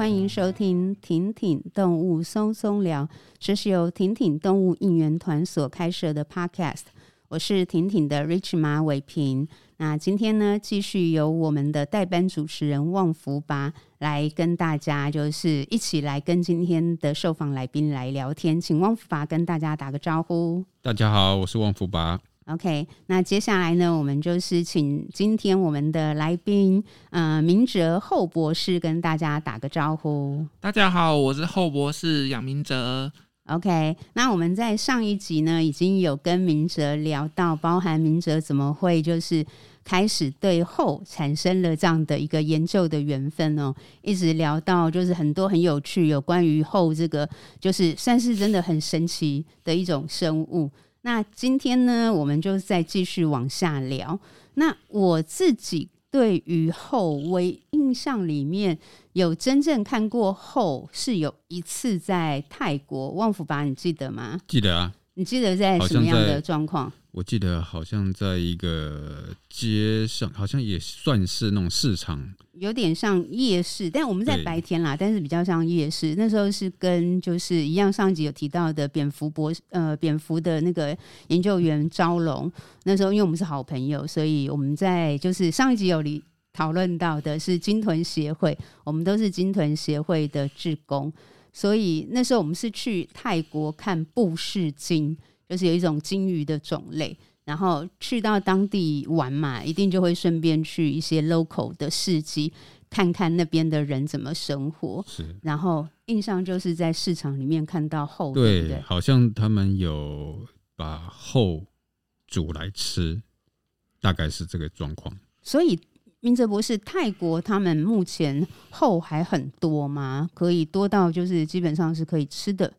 欢迎收听婷婷动物松松聊，这是由婷婷动物应援团所开设的 Podcast。我是婷婷的 Rich 马伟平。那今天呢，继续由我们的代班主持人旺福拔来跟大家，就是一起来跟今天的受访来宾来聊天。请旺福拔跟大家打个招呼。大家好，我是旺福拔。OK，那接下来呢，我们就是请今天我们的来宾，呃，明哲后博士跟大家打个招呼。大家好，我是后博士杨明哲。OK，那我们在上一集呢，已经有跟明哲聊到，包含明哲怎么会就是开始对后产生了这样的一个研究的缘分哦，一直聊到就是很多很有趣，有关于后这个，就是算是真的很神奇的一种生物。那今天呢，我们就再继续往下聊。那我自己对于后，微印象里面有真正看过后，是有一次在泰国，旺福拔，你记得吗？记得啊。你记得在什么样的状况？我记得好像在一个街上，好像也算是那种市场，有点像夜市，但我们在白天啦，但是比较像夜市。那时候是跟就是一样，上一集有提到的蝙蝠博士，呃，蝙蝠的那个研究员招龙。那时候因为我们是好朋友，所以我们在就是上一集有讨论到的是金豚协会，我们都是金豚协会的志工。所以那时候我们是去泰国看布氏鲸，就是有一种鲸鱼的种类。然后去到当地玩嘛，一定就会顺便去一些 local 的市集，看看那边的人怎么生活。是。然后印象就是在市场里面看到后，对，对对好像他们有把后煮来吃，大概是这个状况。所以。明哲博士，泰国他们目前后还很多吗？可以多到就是基本上是可以吃的。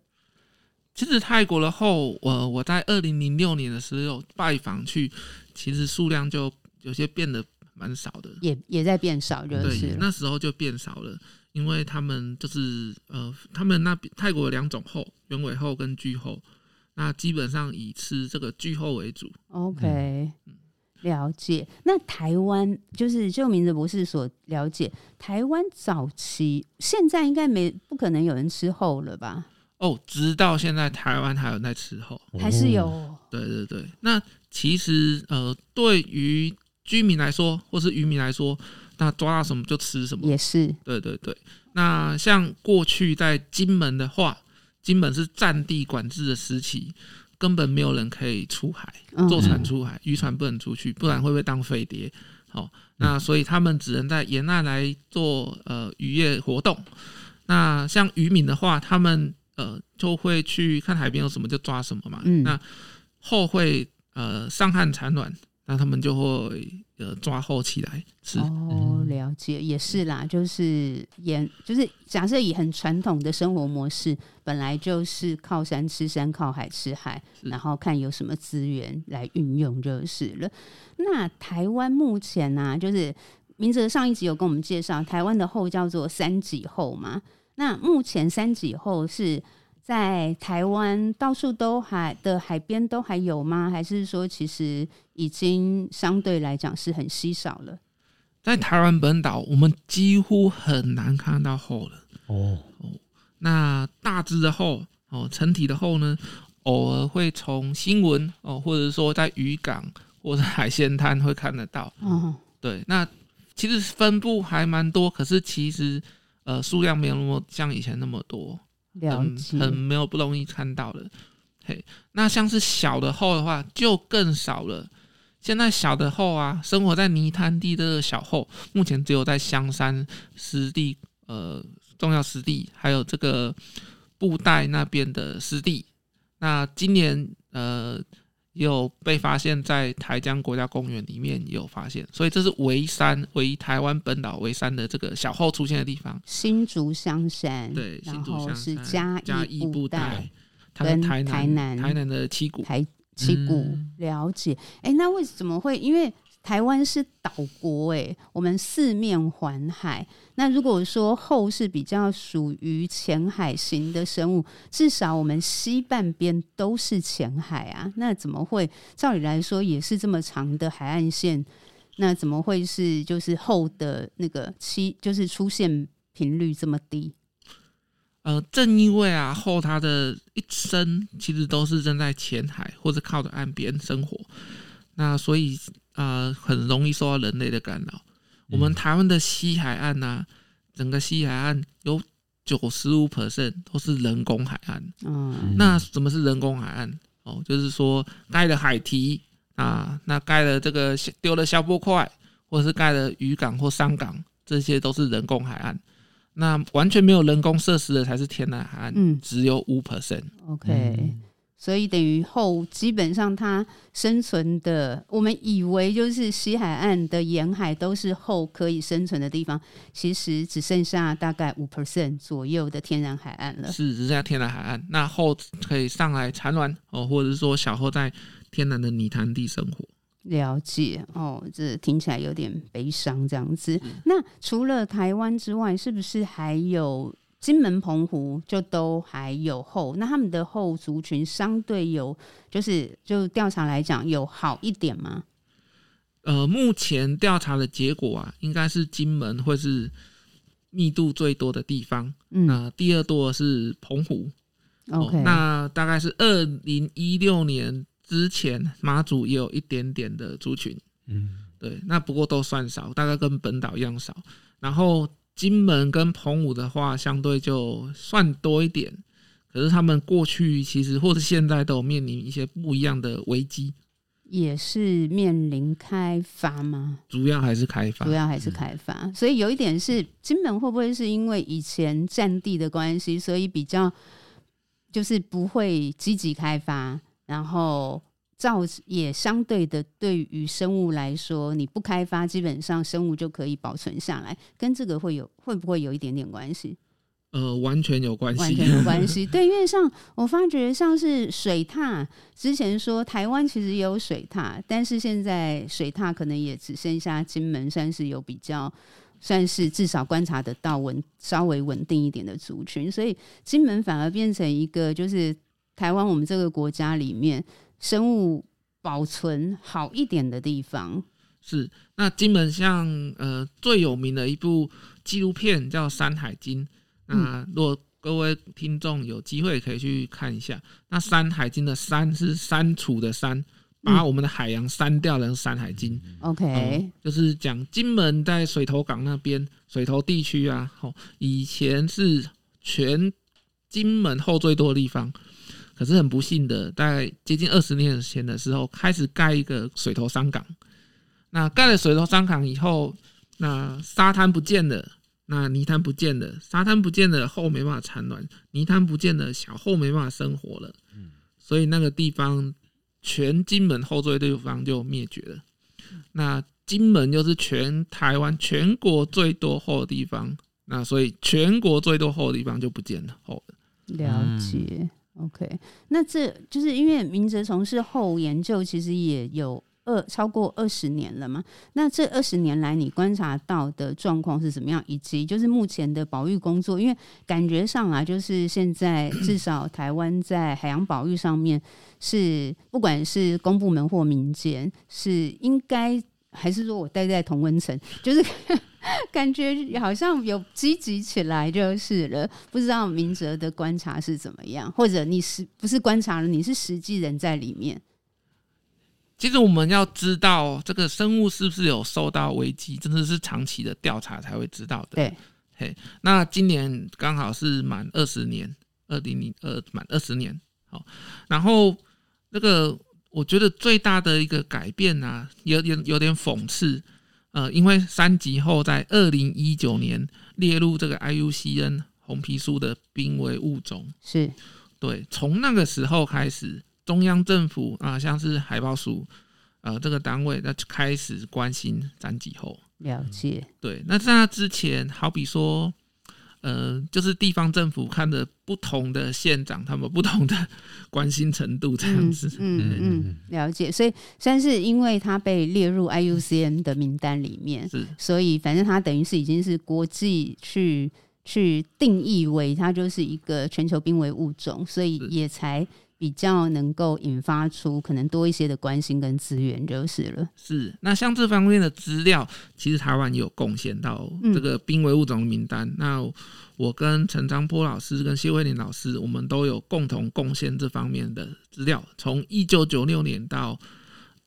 其实泰国的后，我我在二零零六年的时候拜访去，其实数量就有些变得蛮少的，也也在变少，就是对，那时候就变少了，因为他们就是呃，他们那边泰国有两种后，原尾后跟巨后，那基本上以吃这个巨后为主。OK。嗯了解，那台湾就是就明哲博士所了解，台湾早期现在应该没不可能有人吃后了吧？哦，直到现在台湾还有在吃后，还是有。对对对，那其实呃，对于居民来说，或是渔民来说，那抓到什么就吃什么，也是。对对对，那像过去在金门的话，金门是战地管制的时期。根本没有人可以出海坐船出海，渔船不能出去，不然会被当飞碟。好，那所以他们只能在沿岸来做呃渔业活动。那像渔民的话，他们呃就会去看海边有什么就抓什么嘛。那后会呃上岸产卵，那他们就会。呃，抓后起来吃哦，了解也是啦，就是也就是假设以很传统的生活模式，本来就是靠山吃山，靠海吃海，然后看有什么资源来运用就是了。那台湾目前呢、啊，就是明哲上一集有跟我们介绍，台湾的后叫做三级后嘛。那目前三级后是。在台湾到处都海的海边都还有吗？还是说其实已经相对来讲是很稀少了？在台湾本岛，我们几乎很难看到后了。哦哦，那大只的后哦，成体的后呢，偶尔会从新闻哦，或者说在渔港或者海鲜摊会看得到。哦，对，那其实分布还蛮多，可是其实呃数量没有那么像以前那么多。很很没有不容易看到的，嘿，那像是小的后的话就更少了。现在小的后啊，生活在泥滩地的小后，目前只有在香山湿地、呃重要湿地，还有这个布袋那边的湿地。那今年呃。也有被发现，在台江国家公园里面也有发现，所以这是唯山，唯台湾本岛唯山的这个小后出现的地方。新竹香山，对，新竹香山是嘉义布袋，跟台南台南的七股，台七股、嗯、了解。哎、欸，那为什么会？因为台湾是岛国，哎，我们四面环海。那如果说后是比较属于浅海型的生物，至少我们西半边都是浅海啊。那怎么会？照理来说也是这么长的海岸线，那怎么会是就是后的那个七，就是出现频率这么低？呃，正因为啊，后它的一生其实都是正在浅海或者靠着岸边生活，那所以、呃，很容易受到人类的干扰。我们台湾的西海岸呢、啊，整个西海岸有九十五 percent 都是人工海岸。嗯，那什么是人工海岸？哦，就是说盖了海堤啊，那盖了这个丢了消波块，或者是盖了渔港或商港，这些都是人工海岸。那完全没有人工设施的才是天然海岸，嗯，只有五 percent。OK，嗯，所以等于后基本上它生存的，我们以为就是西海岸的沿海都是后可以生存的地方，其实只剩下大概五 percent 左右的天然海岸了。是，只剩下天然海岸。那后可以上来产卵哦，或者是说小后在天然的泥潭地生活。了解哦，这听起来有点悲伤这样子。那除了台湾之外，是不是还有金门、澎湖就都还有后？那他们的后族群相对有，就是就调查来讲有好一点吗？呃，目前调查的结果啊，应该是金门会是密度最多的地方。嗯，呃、第二多是澎湖。OK，、哦、那大概是二零一六年。之前马祖也有一点点的族群，嗯，对，那不过都算少，大概跟本岛一样少。然后金门跟澎湖的话，相对就算多一点。可是他们过去其实或者现在都有面临一些不一样的危机，也是面临开发吗？主要还是开发，主要还是开发。所以有一点是金门会不会是因为以前占地的关系，所以比较就是不会积极开发？然后造也相对的，对于生物来说，你不开发，基本上生物就可以保存下来，跟这个会有会不会有一点点关系？呃，完全有关系，完全有关系。对，因为像我发觉，像是水獭，之前说台湾其实也有水獭，但是现在水獭可能也只剩下金门，算是有比较，算是至少观察得到稳稍微稳定一点的族群，所以金门反而变成一个就是。台湾，我们这个国家里面生物保存好一点的地方是那金门像呃最有名的一部纪录片叫《山海经》。那如果各位听众有机会可以去看一下，那《山海经》的“山”是删除的“山”，把我们的海洋删掉的《山海经》。OK，嗯，就是讲金门在水头港那边水头地区啊，哦，以前是全金门后最多的地方。可是很不幸的，在接近二十年前的时候，开始盖一个水头商港。那盖了水头商港以后，那沙滩不见了，那泥滩不见了，沙滩不见了，后没办法产卵；泥滩不见了，小后没办法生活了。所以那个地方，全金门鱟最多的地方就灭绝了。那金门又是全台湾全国最多后的地方，那所以全国最多后的地方就不见了后了。了解。OK，那这就是因为明哲从事后研究，其实也有二超过二十年了嘛。那这二十年来，你观察到的状况是怎么样？以及就是目前的保育工作，因为感觉上啊，就是现在至少台湾在海洋保育上面是，不管是公部门或民间，是应该还是说我待在同温层，就是。感觉好像有积极起来就是了，不知道明哲的观察是怎么样，或者你是不是观察了？你是实际人在里面。其实我们要知道这个生物是不是有受到危机，真的是长期的调查才会知道的。对，嘿，那今年刚好是满二十年，二零零二满二十年。好，然后那个我觉得最大的一个改变呢、啊，有点有点讽刺。呃，因为三级后在二零一九年列入这个 IUCN 红皮书的濒危物种，是对。从那个时候开始，中央政府啊，像是海豹署，呃，这个单位那就开始关心三级后。了解。对，那在那之前，好比说。呃，就是地方政府看的不同的县长，他们不同的关心程度这样子。嗯嗯，嗯，了解。所以，算是因为它被列入 IUCN 的名单里面，是，所以反正它等于是已经是国际去去定义为它就是一个全球濒危物种，所以也才比较能够引发出可能多一些的关心跟资源就是了。是，那像这方面的资料，其实台湾也有贡献到这个濒危物种名单。嗯、那我跟陈章波老师跟谢慧玲老师，我们都有共同贡献这方面的资料。从一九九六年到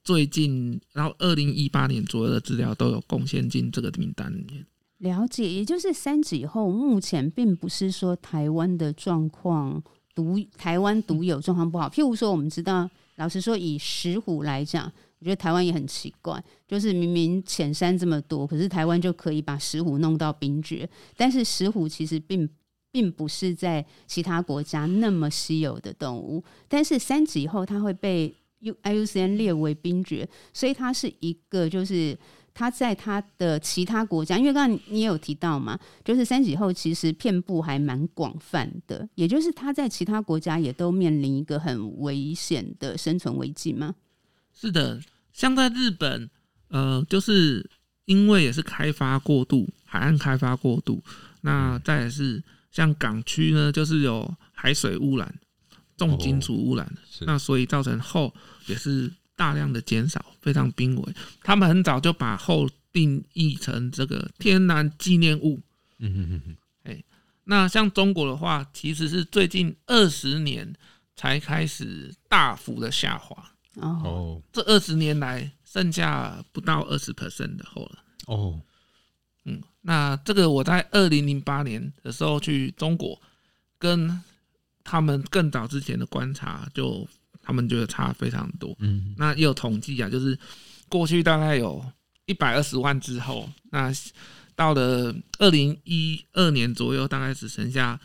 最近，然后二零一八年左右的资料都有贡献进这个名单里面。了解，也就是三级以后，目前并不是说台湾的状况。独台湾独有状况不好，譬如说，我们知道，老实说，以石虎来讲，我觉得台湾也很奇怪，就是明明浅山这么多，可是台湾就可以把石虎弄到冰绝，但是石虎其实并并不是在其他国家那么稀有的动物，但是三级以后它会被 U IUCN 列为冰绝，所以它是一个就是。它在它的其他国家，因为刚刚你也有提到嘛，就是三级后其实遍布还蛮广泛的，也就是它在其他国家也都面临一个很危险的生存危机吗？是的，像在日本，呃，就是因为也是开发过度，海岸开发过度，那再也是像港区呢，就是有海水污染、重金属污染，哦、那所以造成后也是。大量的减少，非常濒危。他们很早就把后定义成这个天然纪念物。嗯嗯嗯嗯。哎，那像中国的话，其实是最近二十年才开始大幅的下滑。哦，这二十年来剩下不到二十 percent 的后了。哦，嗯，那这个我在二零零八年的时候去中国，跟他们更早之前的观察就。他们觉得差非常多，嗯，那也有统计啊，就是过去大概有一百二十万之后，那到了二零一二年左右，大概只剩下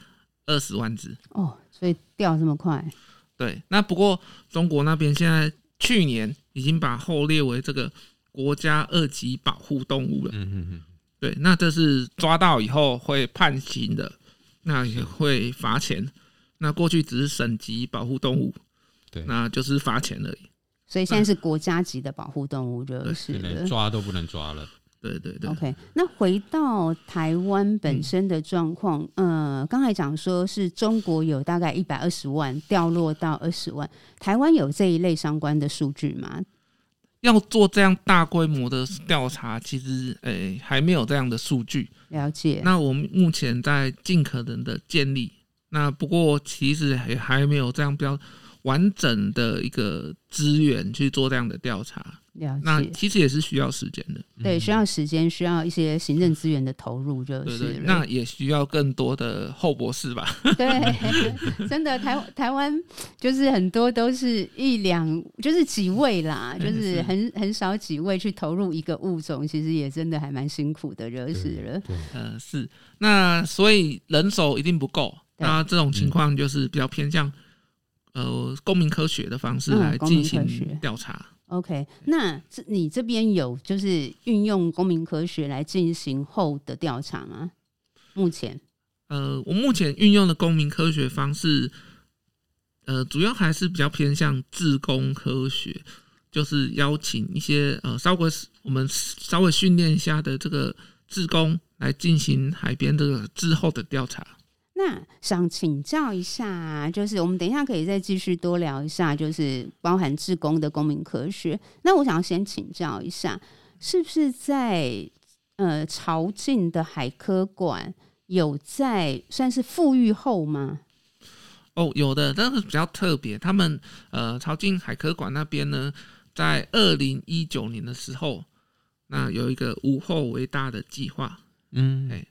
二十万只。哦，所以掉这么快。对，那不过中国那边现在去年已经把后列为这个国家二级保护动物了，嗯嗯嗯，对，那这是抓到以后会判刑的，那也会罚钱，那过去只是省级保护动物。对，那就是罚钱而已。所以现在是国家级的保护动物，就是连抓都不能抓了。对对对。OK，那回到台湾本身的状况，嗯、呃，刚才讲说是中国有大概一百二十万掉落到二十万，台湾有这一类相关的数据吗？要做这样大规模的调查，其实诶、欸、还没有这样的数据。了解。那我们目前在尽可能的建立，那不过其实也还没有这样标。完整的一个资源去做这样的调查，那其实也是需要时间的，对，需要时间，需要一些行政资源的投入，就是对对对，那也需要更多的后博士吧？对，真的台台湾就是很多都是一两，就是几位啦，就是很很少几位去投入一个物种，其实也真的还蛮辛苦的，惹死了。对，嗯、呃，是。那所以人手一定不够，那这种情况就是比较偏向。呃，公民科学的方式来进行调查。嗯、OK，那这你这边有就是运用公民科学来进行后的调查吗？目前，呃，我目前运用的公民科学方式，呃，主要还是比较偏向自工科学，就是邀请一些呃稍微我们稍微训练一下的这个自工来进行海边这个之后的调查。那想请教一下，就是我们等一下可以再继续多聊一下，就是包含志工的公民科学。那我想要先请教一下，是不是在呃朝觐的海科馆有在算是富裕后吗？哦，有的，但是比较特别。他们呃朝觐海科馆那边呢，在二零一九年的时候，那有一个无后为大的计划。嗯，哎。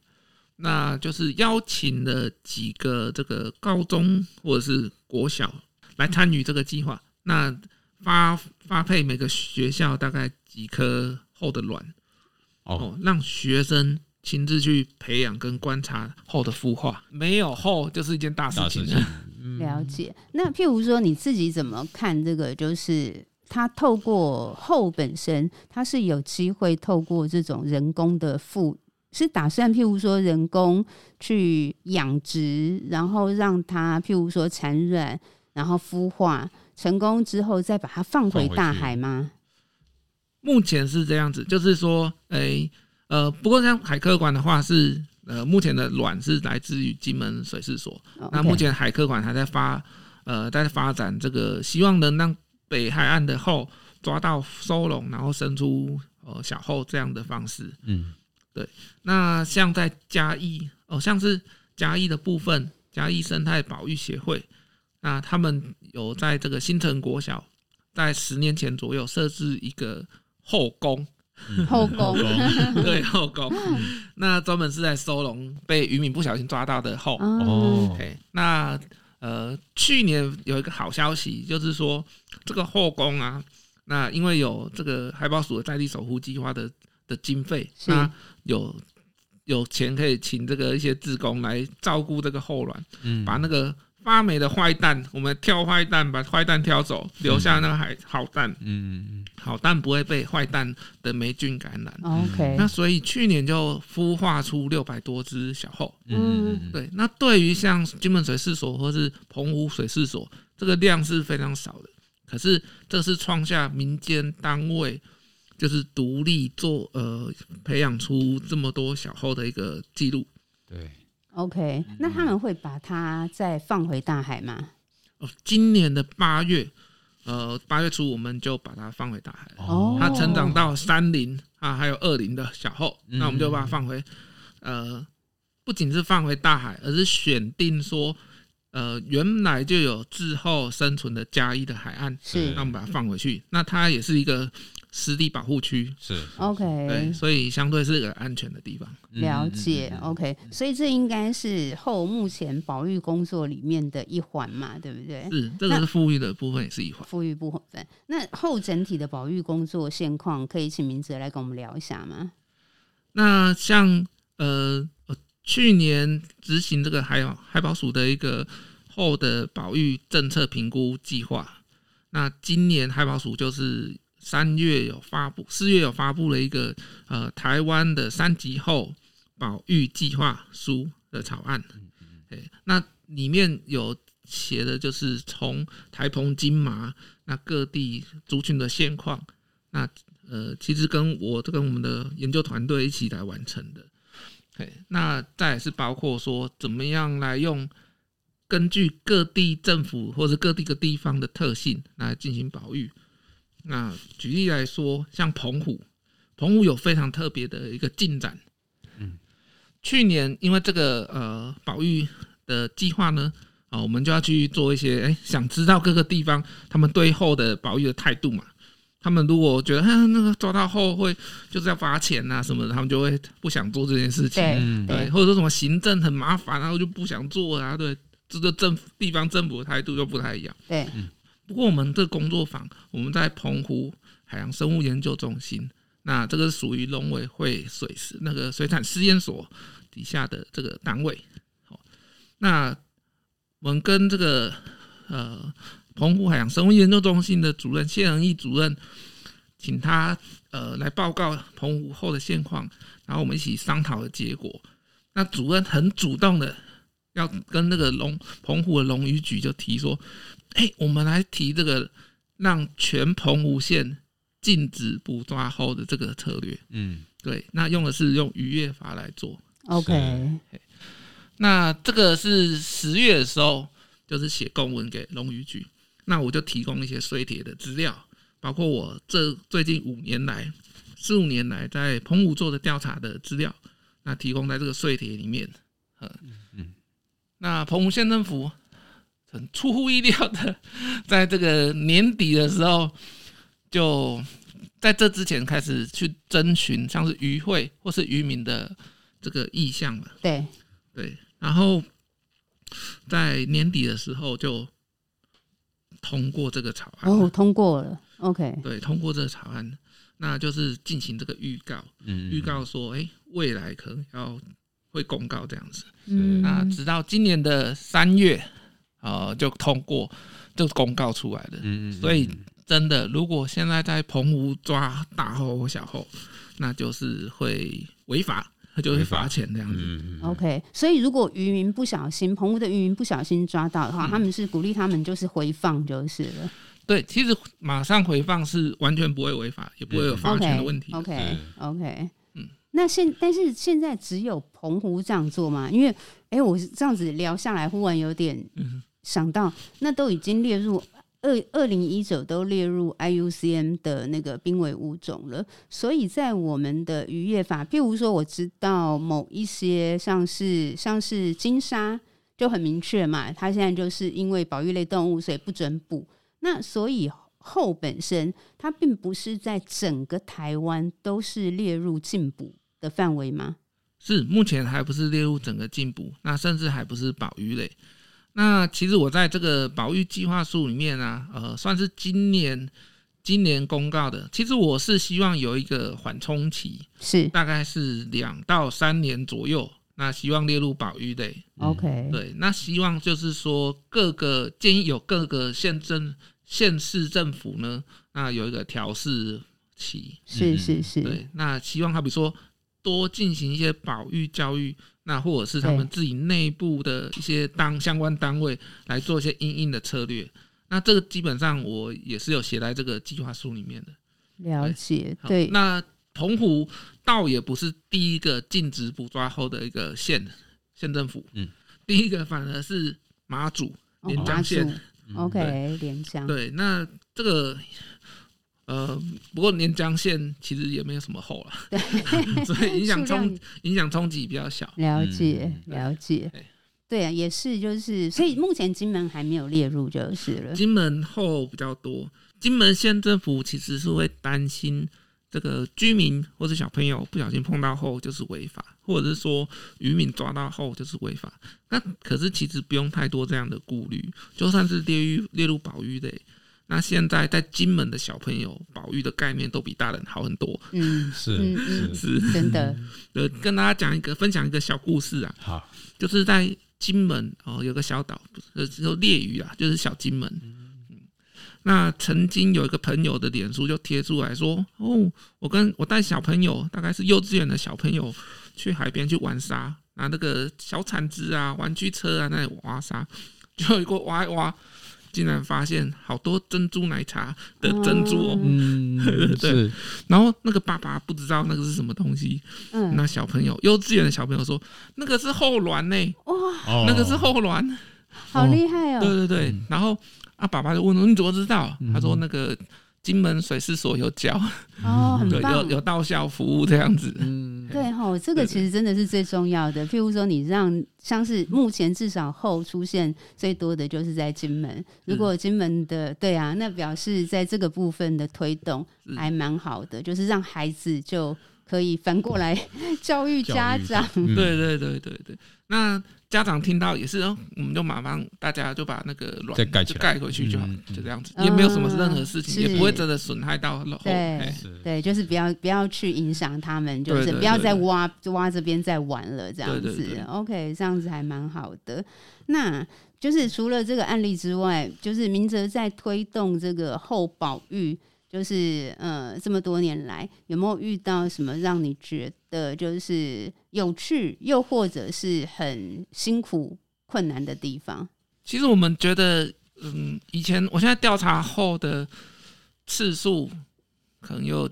那就是邀请了几个这个高中或者是国小来参与这个计划，那发发配每个学校大概几颗后的卵，哦，让学生亲自去培养跟观察后的孵化，没有后就是一件大事情。了解。那譬如说你自己怎么看这个？就是他透过后本身，他是有机会透过这种人工的孵。是打算，譬如说人工去养殖，然后让它譬如说产卵，然后孵化成功之后，再把它放回大海吗？目前是这样子，就是说，哎、欸，呃，不过像海科馆的话是，呃，目前的卵是来自于金门水事所.那目前海科馆还在发，呃在发展这个，希望能让北海岸的后抓到收拢，然后生出呃小后这样的方式。嗯，对。那像在嘉义哦，像是嘉义的部分，嘉义生态保育协会，那他们有在这个新城国小，在十年前左右设置一个后宫。后宫对后宫，那专门是在收容被渔民不小心抓到的后哦，OK。那呃，去年有一个好消息，就是说这个后宫啊，那因为有这个海豹鼠的在地守护计划的的经费，那有有钱可以请这个一些志工来照顾这个后卵，嗯，把那个。发霉的坏蛋，我们挑坏蛋，把坏蛋挑走，留下那个好好蛋。嗯嗯，好蛋不会被坏蛋的霉菌感染。OK，那所以去年就孵化出六百多只小后。嗯，对。那对于像金门水试所或是澎湖水试所，这个量是非常少的。可是这是创下民间单位就是独立做呃培养出这么多小后的一个记录。对。OK，那他们会把它再放回大海吗？哦，今年的八月，呃，八月初我们就把它放回大海了。哦，它成长到三零啊，还有二零的小后，那我们就把它放回，呃，不仅是放回大海，而是选定说，呃，原来就有滞后生存的加一的海岸，是，那我们把它放回去，那它也是一个。湿地保护区是 OK，对，所以相对是个安全的地方。了解 OK，所以这应该是后目前保育工作里面的一环嘛，对不对？是，这个是富裕的部分也是一环。富裕部分，那后整体的保育工作现况，可以请明哲来跟我们聊一下吗？那像呃，去年执行这个海海保署的一个后的保育政策评估计划，那今年海保署就是。三月有发布，四月有发布了一个呃台湾的三级后保育计划书的草案，哎，那里面有写的就是从台澎金马那各地族群的现况，那呃其实跟我跟我们的研究团队一起来完成的，哎，那再是包括说怎么样来用根据各地政府或者各地个地方的特性来进行保育。那举例来说，像澎湖，澎湖有非常特别的一个进展。嗯，去年因为这个呃保育的计划呢，啊，我们就要去做一些，哎，想知道各个地方他们对后的保育的态度嘛。他们如果觉得，啊，那个抓到后会就是要罚钱啊什么的，他们就会不想做这件事情。对，对，或者说什么行政很麻烦，然后就不想做啊。对，这个政府地方政府的态度就不太一样。对。不过我们这工作坊，我们在澎湖海洋生物研究中心，那这个是属于农委会水师那个水产试验所底下的这个单位。好，那我们跟这个呃澎湖海洋生物研究中心的主任谢恒毅主任，请他呃来报告澎湖后的现况，然后我们一起商讨的结果。那主任很主动的要跟那个龙澎湖的龙鱼局就提说。哎、欸，我们来提这个，让全澎湖县禁止捕抓后的这个策略。嗯，对，那用的是用渔业法来做。OK，那这个是十月的时候，就是写公文给龙渔局，那我就提供一些水铁的资料，包括我这最近五年来、四五年来在澎湖做的调查的资料，那提供在这个水铁里面。嗯嗯，那澎湖县政府。很出乎意料的，在这个年底的时候，就在这之前开始去征询像是渔会或是渔民的这个意向了。对对，然后在年底的时候就通过这个草案。哦，通过了。OK。对，通过这个草案，那就是进行这个预告，嗯，预告说，哎，未来可能要会公告这样子。嗯，那直到今年的三月。呃，就通过，就公告出来的。嗯，所以真的，如果现在在澎湖抓大后或小后，那就是会违法，他就会罚钱这样子。嗯，OK。所以如果渔民不小心，澎湖的渔民不小心抓到的话，嗯，他们是鼓励他们就是回放就是了。对，其实马上回放是完全不会违法，也不会有罚钱的问题。OK，OK，OK。嗯，那现但是现在只有澎湖这样做吗？因为哎，我这样子聊下来，忽然有点。想到，那都已经列入二二零一九都列入 IUCN 的那个濒危物种了。所以在我们的渔业法，譬如说，我知道某一些像是像是鲸鲨就很明确嘛，它现在就是因为保育类动物，所以不准捕。那所以后本身它并不是在整个台湾都是列入禁捕的范围吗？是，目前还不是列入整个禁捕，那甚至还不是保育类。那其实我在这个保育计划书里面啊，呃，算是今年今年公告的。其实我是希望有一个缓冲期，是大概是两到三年左右。那希望列入保育类。OK，对，那希望就是说各个建议有各个县政县市政府呢，那有一个调试期。是是是。对，那希望他比如说。多进行一些保育教育，那或者是他们自己内部的一些当相关单位来做一些应应的策略。那这个基本上我也是有写在这个计划书里面的。了解，对。对，那澎湖倒也不是第一个禁止捕抓后的一个县县政府，嗯，第一个反而是马祖连江县。哦，OK，连江。对，那这个。呃，不过连江县其实也没有什么后了，对，所以影响冲影响冲击比较小。了解，了解，对，啊，也是，就是，所以目前金门还没有列入就是了。金门后比较多，金门县政府其实是会担心这个居民或者小朋友不小心碰到后就是违法，或者是说渔民抓到后就是违法。那可是其实不用太多这样的顾虑，就算是列入列入保育类。那现在在金门的小朋友保育的概念都比大人好很多。嗯，是是是，真的。呃，跟大家讲一个，分享一个小故事啊。好，就是在金门哦，有个小岛，呃，就烈屿啊，就是小金门。嗯，那曾经有一个朋友的脸书就贴出来说：“哦，我跟我带小朋友，大概是幼稚园的小朋友，去海边去玩沙，拿那个小铲子啊、玩具车啊，那里挖沙，就一个挖一挖。”竟然发现好多珍珠奶茶的珍珠哦，嗯，对，然后那个爸爸不知道那个是什么东西，嗯，那小朋友幼稚园的小朋友说那个是后卵呢，哇，那个是后卵，好厉害哦，对对对，然后啊爸爸就问你怎么知道？他说那个。金门水师所有教哦，很棒，有有到校服务这样子，嗯，对吼，这个其实真的是最重要的。譬如说，你让像是目前至少后出现最多的就是在金门，如果金门的对啊，那表示在这个部分的推动还蛮好的，就是让孩子就可以反过来 教育家长，对对对对对，那。家长听到也是哦，我们就马上大家就把那个卵就盖回去就好，就这样子，也没有什么任何事情，也不会真的损害到后。对对，就是不要不要去影响他们，就是不要再挖挖这边再玩了，这样子。OK，这样子还蛮好的。那就是除了这个案例之外，就是明哲在推动这个后保育。就是呃，这么多年来有没有遇到什么让你觉得就是有趣，又或者是很辛苦、困难的地方？其实我们觉得，嗯，以前我现在调查后的次数可能有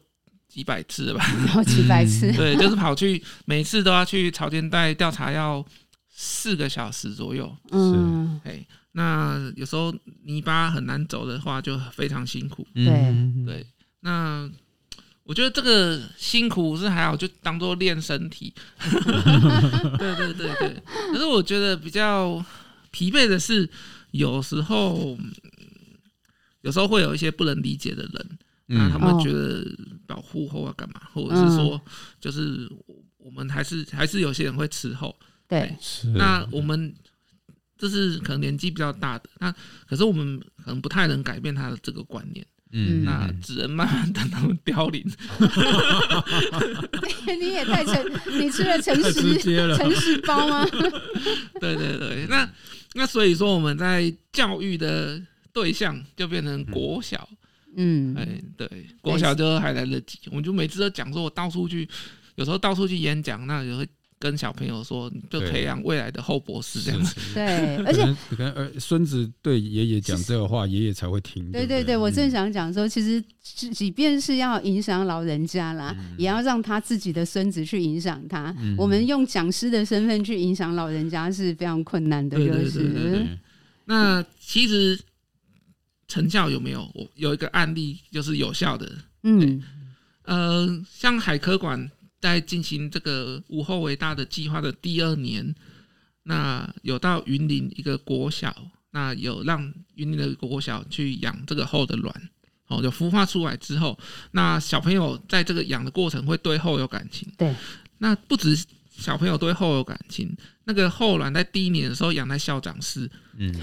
几百次吧，有几百次。对，就是跑去每次都要去潮间带调查，要四个小时左右。嗯，哎。那有时候泥巴很难走的话，就非常辛苦。对对，那我觉得这个辛苦是还好，就当做练身体。对对对对，可是我觉得比较疲惫的是，有时候有时候会有一些不能理解的人，那他们觉得保护后要干嘛，或者是说，就是我们还是还是有些人会吃后。对，那我们。这是可能年纪比较大的，那可是我们可能不太能改变他的这个观念，嗯，那只能慢慢等他们凋零。你也太诚，你吃了诚实诚实包吗？对对对，那那所以说我们在教育的对象就变成国小，嗯，哎，对，国小就还来得及，我们就每次都讲说，我到处去，有时候到处去演讲，那也会。跟小朋友说，就培养未来的后博士这样子。对，而且可能儿孙子对爷爷讲这个话，爷爷才会听。对对对，我正想讲说，其实即便是要影响老人家啦，也要让他自己的孙子去影响他。我们用讲师的身份去影响老人家是非常困难的，就是。那其实成效有没有？我有一个案例就是有效的。嗯，呃，像海科馆在进行这个无后为大的计划的第二年，那有到云林一个国小，那有让云林的国小去养这个后的卵，哦，就孵化出来之后，那小朋友在这个养的过程会对后有感情。对，那不止。小朋友对后有感情，那个后卵在第一年的时候养在校长室，嗯，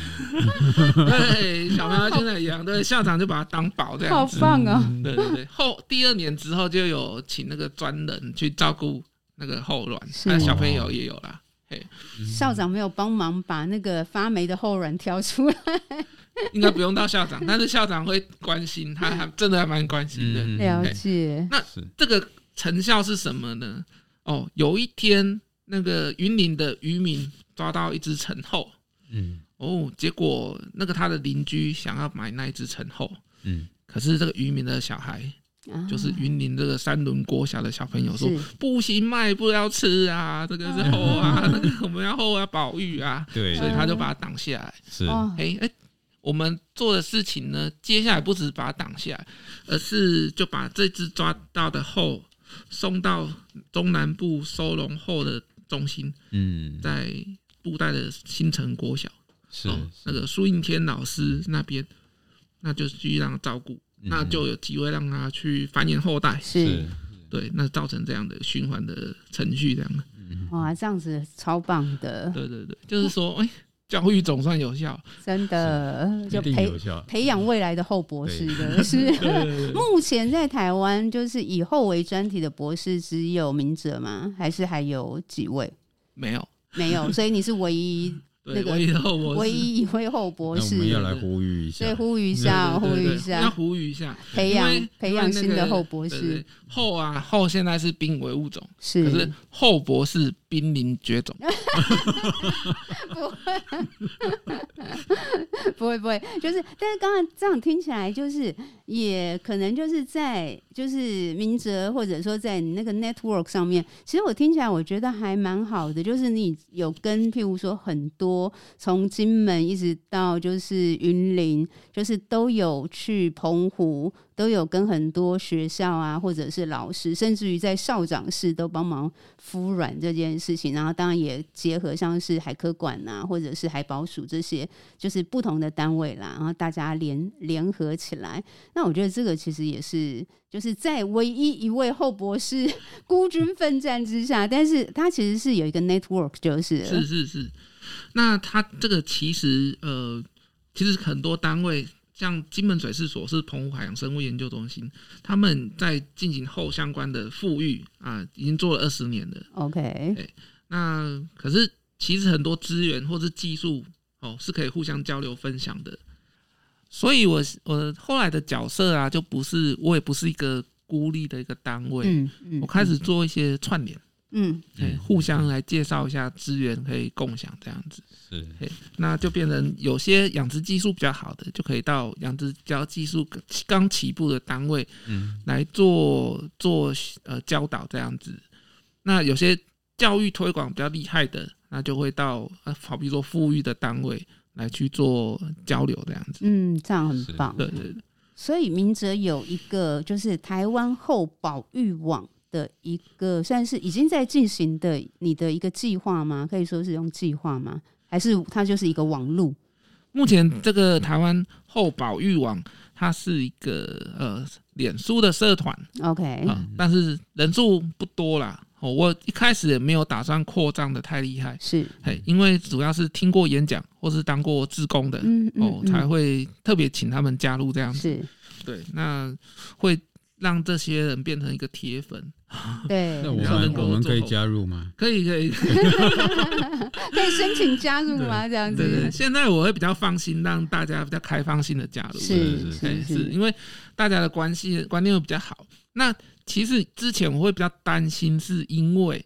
对，小朋友现在养，对，校长就把它当宝这样子，好棒啊！对对对，后第二年之后就有请那个专人去照顾那个后卵，那小朋友也有啦。嘿，校长没有帮忙把那个发霉的后卵挑出来，应该不用到校长，但是校长会关心他，还真的还蛮关心的。了解，那这个成效是什么呢？哦，有一天，那个云林的渔民抓到一只陈后，嗯，哦，结果那个他的邻居想要买那一只陈后，嗯，可是这个渔民的小孩，啊、就是云林这个三轮国小的小朋友说，不行，卖不要吃啊，这个是后啊，啊那个我们要后要保育啊，对，所以他就把它挡下来。是，哎哎、欸欸，我们做的事情呢，接下来不止把它挡下来，而是就把这只抓到的后。送到中南部收容后的中心，嗯，在布袋的新城国小，是，是。那个苏应天老师那边，那就继续让他照顾，嗯，那就有机会让他去繁衍后代，是，对，那造成这样的循环的程序，这样。的，哇，这样子超棒的，对对对，就是说，哎。教育总算有效，真的就培培养未来的后博士的是。目前在台湾，就是以后为专题的博士只有明哲吗？还是还有几位？没有，没有，所以你是唯一。那个唯一一位后博士，我们要来呼吁一下，对，呼吁一下，呼吁一下，要呼吁一下，培养培养新的后博士。后啊，后现在是濒危物种，是，可是后博士濒临绝种。不会，不会，不会，就是，但是刚刚这样听起来，就是也可能就是在就是明哲或者说在你那个 network 上面，其实我听起来我觉得还蛮好的，就是你有跟譬如说很多。从金门一直到就是云林，就是都有去澎湖，都有跟很多学校啊，或者是老师，甚至于在校长室都帮忙敷软这件事情。然后当然也结合像是海科馆啊，或者是海保署这些，就是不同的单位啦，然后大家联联合起来。那我觉得这个其实也是，就是在唯一一位后博士 孤军奋战之下，但是他其实是有一个 network，就是是是是。那他这个其实呃，其实很多单位，像金门水事所是澎湖海洋生物研究中心，他们在进行后相关的富裕啊，已经做了二十年了。OK，那可是其实很多资源或是技术哦，是可以互相交流分享的。所以我我后来的角色啊，就不是我也不是一个孤立的一个单位，嗯嗯，我开始做一些串联。嗯，互相来介绍一下资源，可以共享这样子。是，那就变成有些养殖技术比较好的，就可以到养殖教技术刚起步的单位，嗯，来做做呃教导这样子。那有些教育推广比较厉害的，那就会到好比说富裕的单位来去做交流这样子。嗯，这样很棒。对对对。所以明哲有一个就是台湾后保育网。的一个算是已经在进行的你的一个计划吗？可以说是用计划吗？还是它就是一个网路？目前这个台湾后保育网，它是一个呃脸书的社团，OK，嗯，但是人数不多啦。哦，我一开始也没有打算扩张的太厉害，是，因为主要是听过演讲或是当过志工的，嗯，嗯，嗯，哦，才会特别请他们加入这样子，是，对，那会。让这些人变成一个铁粉，对，那我们我们可以加入吗？可以可以，可以申请加入吗？这样子，对对，现在我会比较放心，让大家比较开放性的加入，是是是，是因为大家的关系观念会比较好。那其实之前我会比较担心，是因为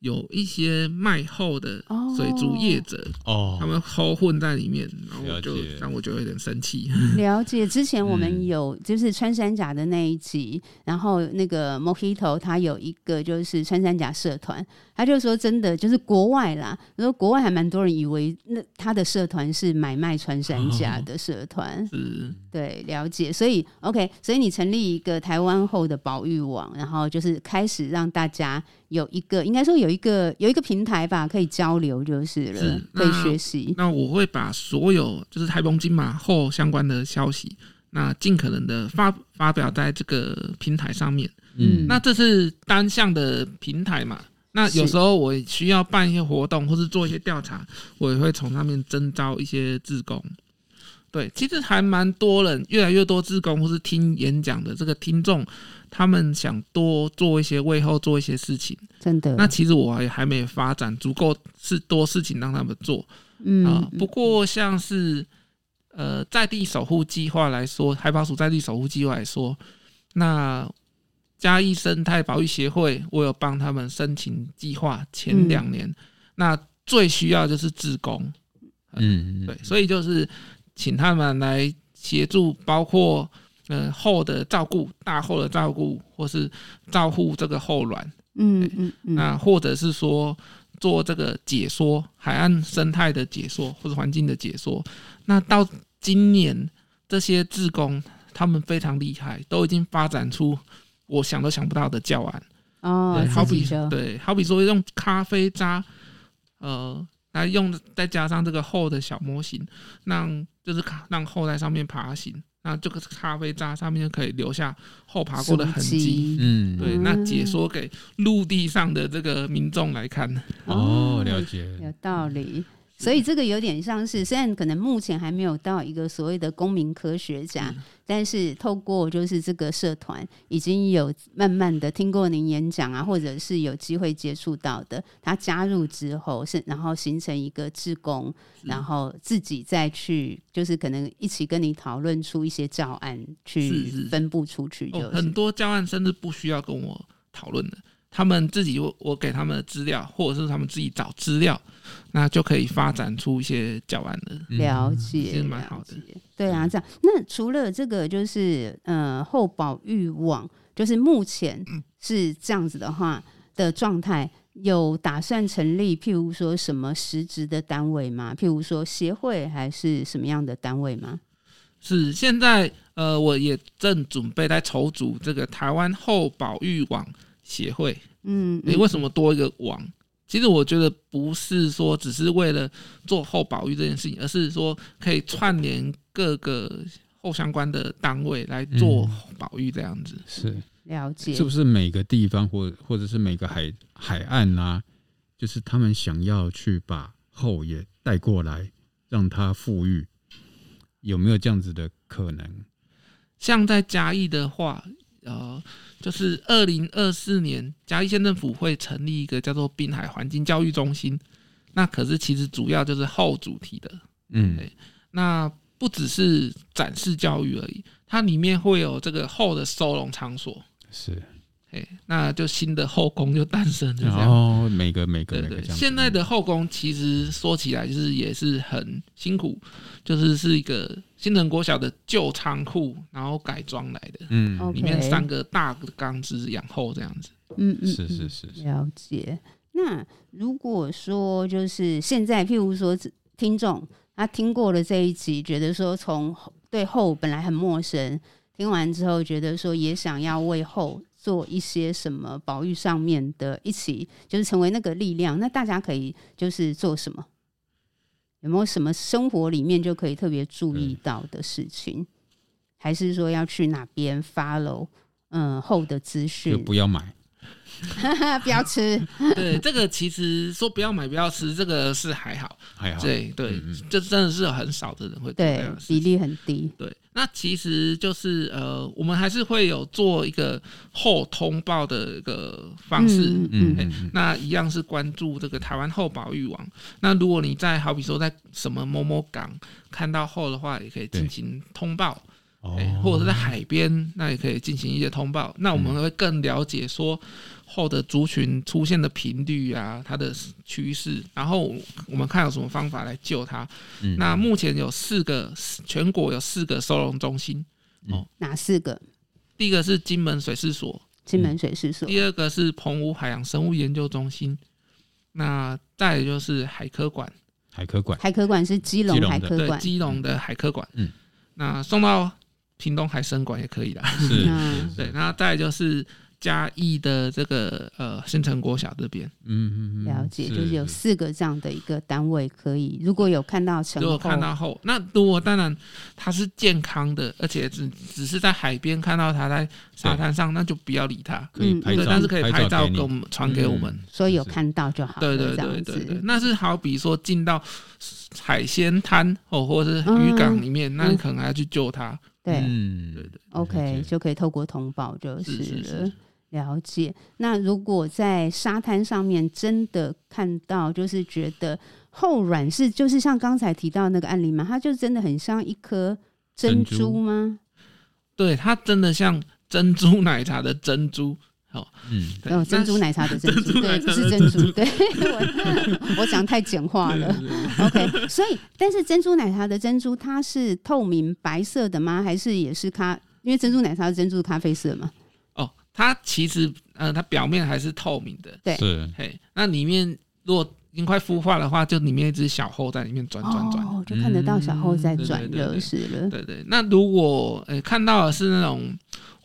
有一些卖后的水族业者哦，他们偷混在里面，然后我就让我就有点生气。了解，之前我们有就是穿山甲的那一集，嗯、然后那个 Mojito 他有一个就是穿山甲社团，他就说真的就是国外啦，说国外还蛮多人以为那他的社团是买卖穿山甲的社团，嗯，对，了解，所以 OK，所以你成立一个台湾后的保育网，然后就是开始让大家。有一个，应该说有一个有一个平台吧，可以交流就是了，是可以学习。那我会把所有就是台风金马后相关的消息，那尽可能的发发表在这个平台上面。嗯，那这是单向的平台嘛？那有时候我需要办一些活动，或是做一些调查，我也会从上面征招一些志工。对，其实还蛮多人，越来越多志工或是听演讲的这个听众。他们想多做一些，为后做一些事情，真的。那其实我还还没发展足够是多事情让他们做，嗯啊、呃。不过像是呃在地守护计划来说，海保署在地守护计划来说，那嘉义生态保育协会，我有帮他们申请计划，前两年，嗯、那最需要就是志工，嗯，对，所以就是请他们来协助，包括。呃，后的照顾，大后的照顾，或是照顾这个后卵，嗯嗯嗯，那或者是说做这个解说，海岸生态的解说，或者环境的解说。那到今年，这些志工他们非常厉害，都已经发展出我想都想不到的教案哦，好比对，好比说用咖啡渣，呃，来用再加上这个后的小模型，让就是让后在上面爬行。那这个咖啡渣上面就可以留下后爬过的痕迹，嗯，对。那解说给陆地上的这个民众来看，哦，了解，有道理。所以这个有点像是，虽然可能目前还没有到一个所谓的公民科学家，但是透过就是这个社团，已经有慢慢的听过您演讲啊，或者是有机会接触到的，他加入之后是然后形成一个志工，然后自己再去就是可能一起跟你讨论出一些教案去分布出去，就很多教案甚至不需要跟我讨论的。他们自己，我我给他们的资料，或者是他们自己找资料，那就可以发展出一些教案了。了解，其实蛮好的。对啊，这样。那除了这个，就是呃后保育网，就是目前是这样子的话的状态，有打算成立，譬如说什么实质的单位吗？譬如说协会还是什么样的单位吗？是现在呃，我也正准备在筹组这个台湾后保育网。协会，嗯，你为什么多一个王？其实我觉得不是说只是为了做后保育这件事情，而是说可以串联各个后相关的单位来做保育这样子。嗯、是了解，是不是每个地方或或者是每个海海岸啊，就是他们想要去把后也带过来，让它富裕，有没有这样子的可能？像在嘉义的话，呃。就是二零二四年，嘉义县政府会成立一个叫做滨海环境教育中心。那可是其实主要就是后主题的，嗯，对。那不只是展示教育而已，它里面会有这个后的收容场所。是。哎，那就新的后宫就诞生了。哦，每个每个对对，现在的后宫其实说起来就是也是很辛苦，就是是一个新城国小的旧仓库，然后改装来的。嗯，里面三个大的缸子养后这样子。嗯嗯，是是是，了解。那如果说就是现在，譬如说听众他听过了这一集，觉得说从对后本来很陌生，听完之后觉得说也想要为后。做一些什么保育上面的，一起就是成为那个力量。那大家可以就是做什么？有没有什么生活里面就可以特别注意到的事情？还是说要去哪边 follow 嗯后的资讯？就不要买。不要吃。对，这个其实说不要买不要吃，这个是还好，还好。对对，嗯嗯，就真的是很少的人会。对，比例很低。对，那其实就是呃，我们还是会有做一个后通报的一个方式。嗯嗯，嗯。那一样是关注这个台湾后保育网。那如果你在好比说在什么某某港看到后的话，也可以进行通报。哦，或者是在海边，那也可以进行一些通报。那我们会更了解说后的族群出现的频率啊，它的趋势，然后我们看有什么方法来救它。嗯、那目前有四个，全国有四个收容中心。哦，哪四个？第一个是金门水试所，金门水试所。第二个是澎湖海洋生物研究中心。那再就是海科馆，海科馆，海科馆是基隆海科馆，基隆的海科馆。嗯，那送到屏东海生馆也可以啦。是，对，那再就是。嘉义的这个呃新城国小这边，嗯嗯嗯，了解，就是有四个这样的一个单位可以。如果有看到成，如果看到后，那如果当然它是健康的，而且只只是在海边看到它在沙滩上，那就不要理它。可以拍照，但是可以拍照给我们传给我们，所以有看到就好。对对对对对，那是好比说进到海鲜滩哦，或者是渔港里面，那你可能还要去救它。对，嗯，对对，OK，就可以透过通报就是了。了解。那如果在沙滩上面真的看到，就是觉得后软是，就是像刚才提到那个案例嘛，它就真的很像一颗珍珠吗？对，它真的像珍珠 奶茶的珍珠。哦，珍珠奶茶的珍珠，对，不是珍珠，对，我 我讲太简化了。OK，所以，但是珍珠奶茶的珍珠，它是透明白色的吗？还是也是咖？因为珍珠奶茶的珍珠咖啡色嘛。哦它其实，呃，它表面还是透明的，对，是，嘿，那里面如果已经快孵化的话，就里面一只小后在里面转转转，哦，就看得到小后在转，热是了。对对，那如果呃看到的是那种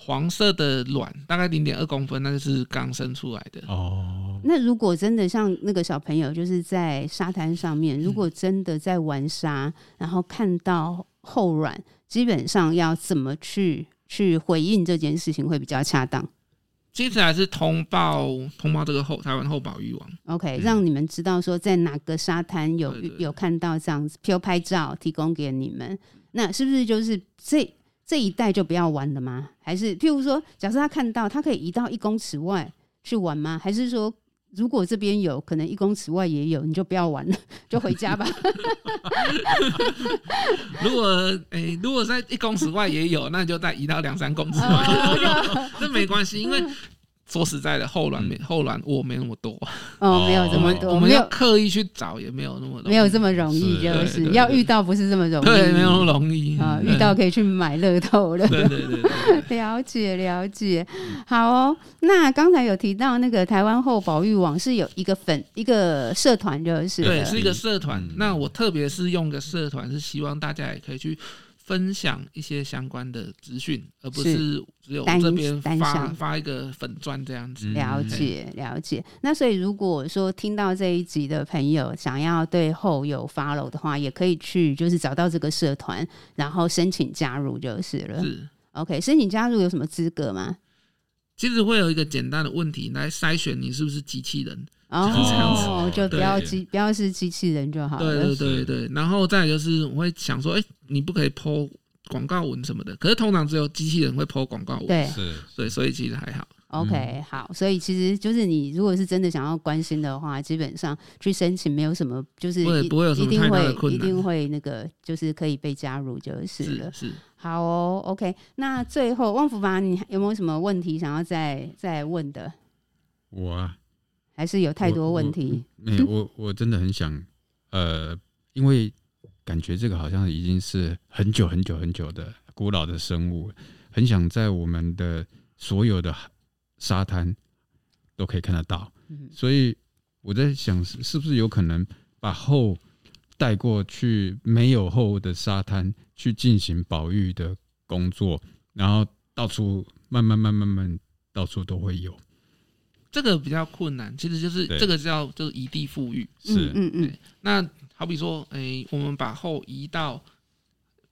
黄色的卵，大概零点二公分，那就是刚生出来的。哦，那如果真的像那个小朋友，就是在沙滩上面，如果真的在玩沙，然后看到后卵，基本上要怎么去去回应这件事情会比较恰当？接下来是通报通报这个后台湾后保育网，OK，让你们知道说在哪个沙滩有有看到这样子，譬如拍照提供给你们，那是不是就是这这一带就不要玩了吗？还是譬如说，假设他看到，他可以移到一公尺外去玩吗？还是说？如果这边有可能一公尺外也有，你就不要玩了，就回家吧。如果诶、欸，如果在一公尺外也有，那你就再移到两三公尺外，哦、这没关系，因为。说实在的，后卵没后卵我没那么多 哦，没有这么多，我们要刻意去找也没有那么没有这么容易，就是要遇到不是这么容易，对，没有那么容易啊，遇到可以去买乐透了，对对对，了解了解，好哦。那刚才有提到那个台湾后保育网是有一个粉一个社团，就是对，是一个社团。那我特别是用个社团，是希望大家也可以去。分享一些相关的资讯，而不是只有这边发发一个粉钻这样子。了解了解。那所以如果说听到这一集的朋友想要对后有 follow 的话，也可以去就是找到这个社团，然后申请加入就是了。是 OK，申请加入有什么资格吗？其实会有一个简单的问题来筛选你是不是机器人。哦，就不要机不要是机器人就好了。对对对对，然后再就是我会想说，哎，你不可以 po 广告文什么的。可是通常只有机器人会 po 广告文，对，对，所以其实还好。OK，好，所以其实就是你如果是真的想要关心的话，基本上去申请没有什么，就是不会不会有什么太大的困难，一定会那个就是可以被加入就是了。是，是好哦，OK。那最后旺福吧，你有没有什么问题想要再再问的？我啊。还是有太多问题。没有，我我真的很想，呃，因为感觉这个好像已经是很久很久很久的古老的生物，很想在我们的所有的沙滩都可以看得到。所以我在想，是不是有可能把后带过去没有后的沙滩去进行保育的工作，然后到处慢慢慢慢慢到处都会有。这个比较困难，其实就是这个叫就是移地富裕，是。嗯嗯，那好比说，哎，我们把后移到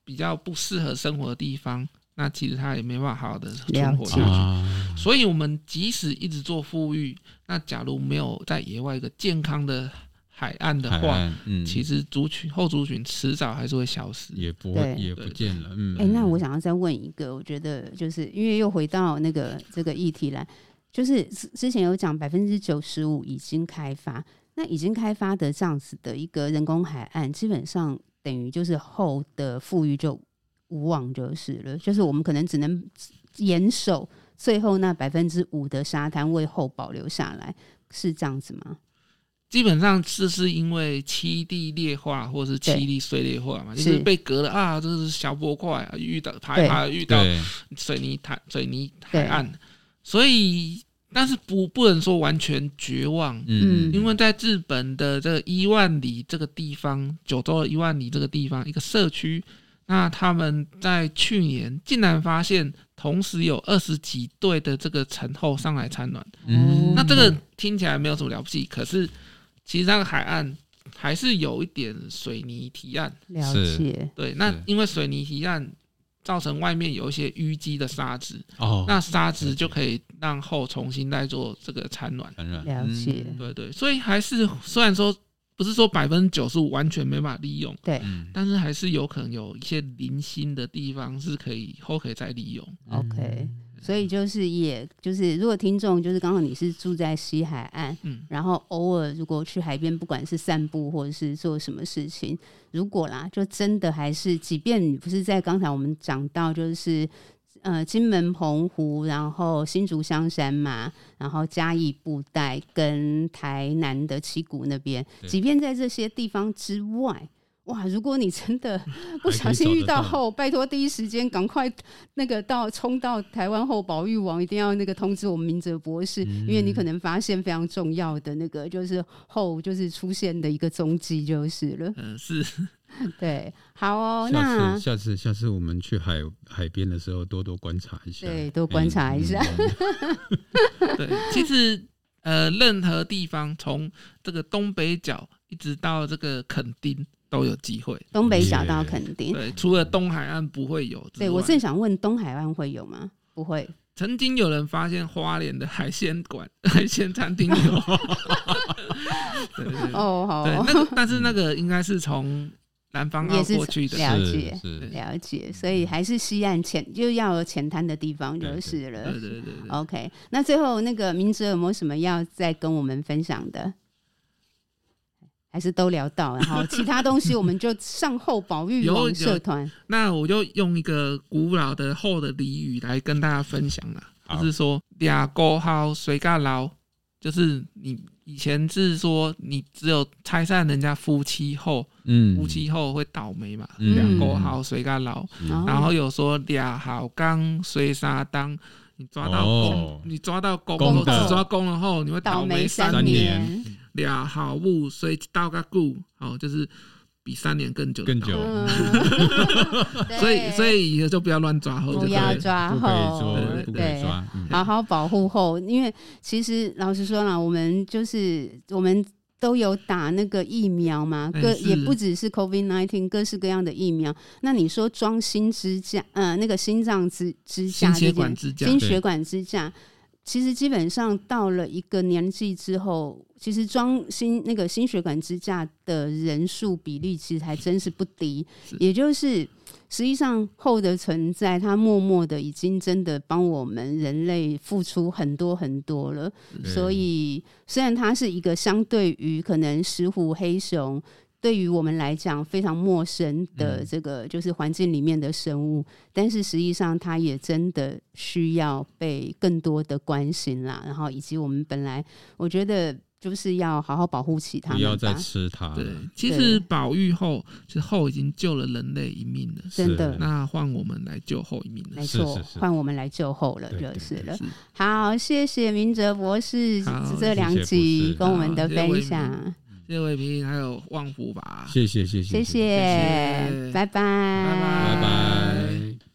比较不适合生活的地方，那其实它也没办法好好的存活下去。啊、所以，我们即使一直做富裕，那假如没有在野外一个健康的海岸的话，嗯，其实族群后族群迟早还是会消失，也不会也不见了。嗯，哎，那我想要再问一个，我觉得就是因为又回到那个这个议题来。就是之前有讲百分之九十五已经开发，那已经开发的这样子的一个人工海岸，基本上等于就是后的富裕就无望就是了。就是我们可能只能严守最后那百分之五的沙滩为后保留下来，是这样子吗？基本上这是因为七地裂化或是七地碎裂化嘛，就是被隔了啊，这是小波块啊，遇到爬一爬遇到水泥滩、水泥海岸，所以但是不不能说完全绝望，嗯，因为在日本的这个一万里这个地方，九州的一万里这个地方一个社区，那他们在去年竟然发现同时有二十几对的这个橙后上来产卵，嗯，那这个听起来没有什么了不起，可是。其实那个海岸还是有一点水泥堤岸，了解。对，那因为水泥堤岸造成外面有一些淤积的沙子，哦，那沙子就可以让后重新再做这个产卵。产卵了解。对对，所以还是虽然说不是说百分之九十五完全没法利用，对，但是还是有可能有一些零星的地方是可以后可以再利用。OK。所以就是，也就是，如果听众就是刚好你是住在西海岸，嗯，然后偶尔如果去海边，不管是散步或者是做什么事情，如果啦，就真的还是，即便你不是在刚才我们讲到，就是呃，金门、澎湖，然后新竹、香山嘛，然后嘉义、布袋跟台南的七股那边，即便在这些地方之外。哇！如果你真的 不小心遇到后，拜托第一时间赶快那个到冲到台湾后保育网，一定要那个通知我们明哲博士，嗯、因为你可能发现非常重要的那个就是后就是出现的一个踪迹就是了。嗯，是，对，好哦。下次那下次下次我们去海海边的时候，多多观察一下，对，多观察一下。嗯、对，其实呃，任何地方从这个东北角一直到这个垦丁。都有机会，东北小到肯定对，除了东海岸不会有。对，我正想问，东海岸会有吗？不会。曾经有人发现花莲的海鲜馆、海鲜餐厅有。哦，好。对，那个但是那个应该是从南方澳过去的，了解了解。所以还是西岸浅，就要有浅滩的地方就是了。对对对。OK，那最后那个明哲有没有什么要再跟我们分享的？还是都聊到，然 后其他东西我们就上后保育网社团。那我就用一个古老的后的俚语来跟大家分享了，就是说“俩沟好水干捞”，就是你以前是说你只有拆散人家夫妻后，嗯，夫妻后会倒霉嘛，“俩沟好水干捞”，然后有说“俩好刚水沙当”，你抓到公，你抓到公，只抓公了后，你会倒霉三年。俩好物，所以倒个故，好，就是比三年更久，更久。所以，所以以后就不要乱抓后，不要抓后，对对，好好保护后。因为其实老实说了，我们就是我们都有打那个疫苗嘛，各也不只是 COVID nineteen，各式各样的疫苗。那你说装心支架，呃，那个心脏支支架，心血管支架，心血管支架。其实基本上到了一个年纪之后，其实装心那个心血管支架的人数比例其实还真是不低。也就是实际上后的存在，它默默的已经真的帮我们人类付出很多很多了。所以虽然它是一个相对于可能石虎、黑熊。对于我们来讲非常陌生的这个就是环境里面的生物，嗯、但是实际上它也真的需要被更多的关心啦。然后以及我们本来我觉得就是要好好保护起它们，不要再吃它。对，其实保育后，其实后已经救了人类一命了，真的。那换我们来救后一命了，没错，换我们来救后了就是了。好，谢谢明哲博士这两集跟我们的分享。谢谢伟平，还有旺福吧。谢谢谢谢谢谢，拜拜拜拜。拜拜。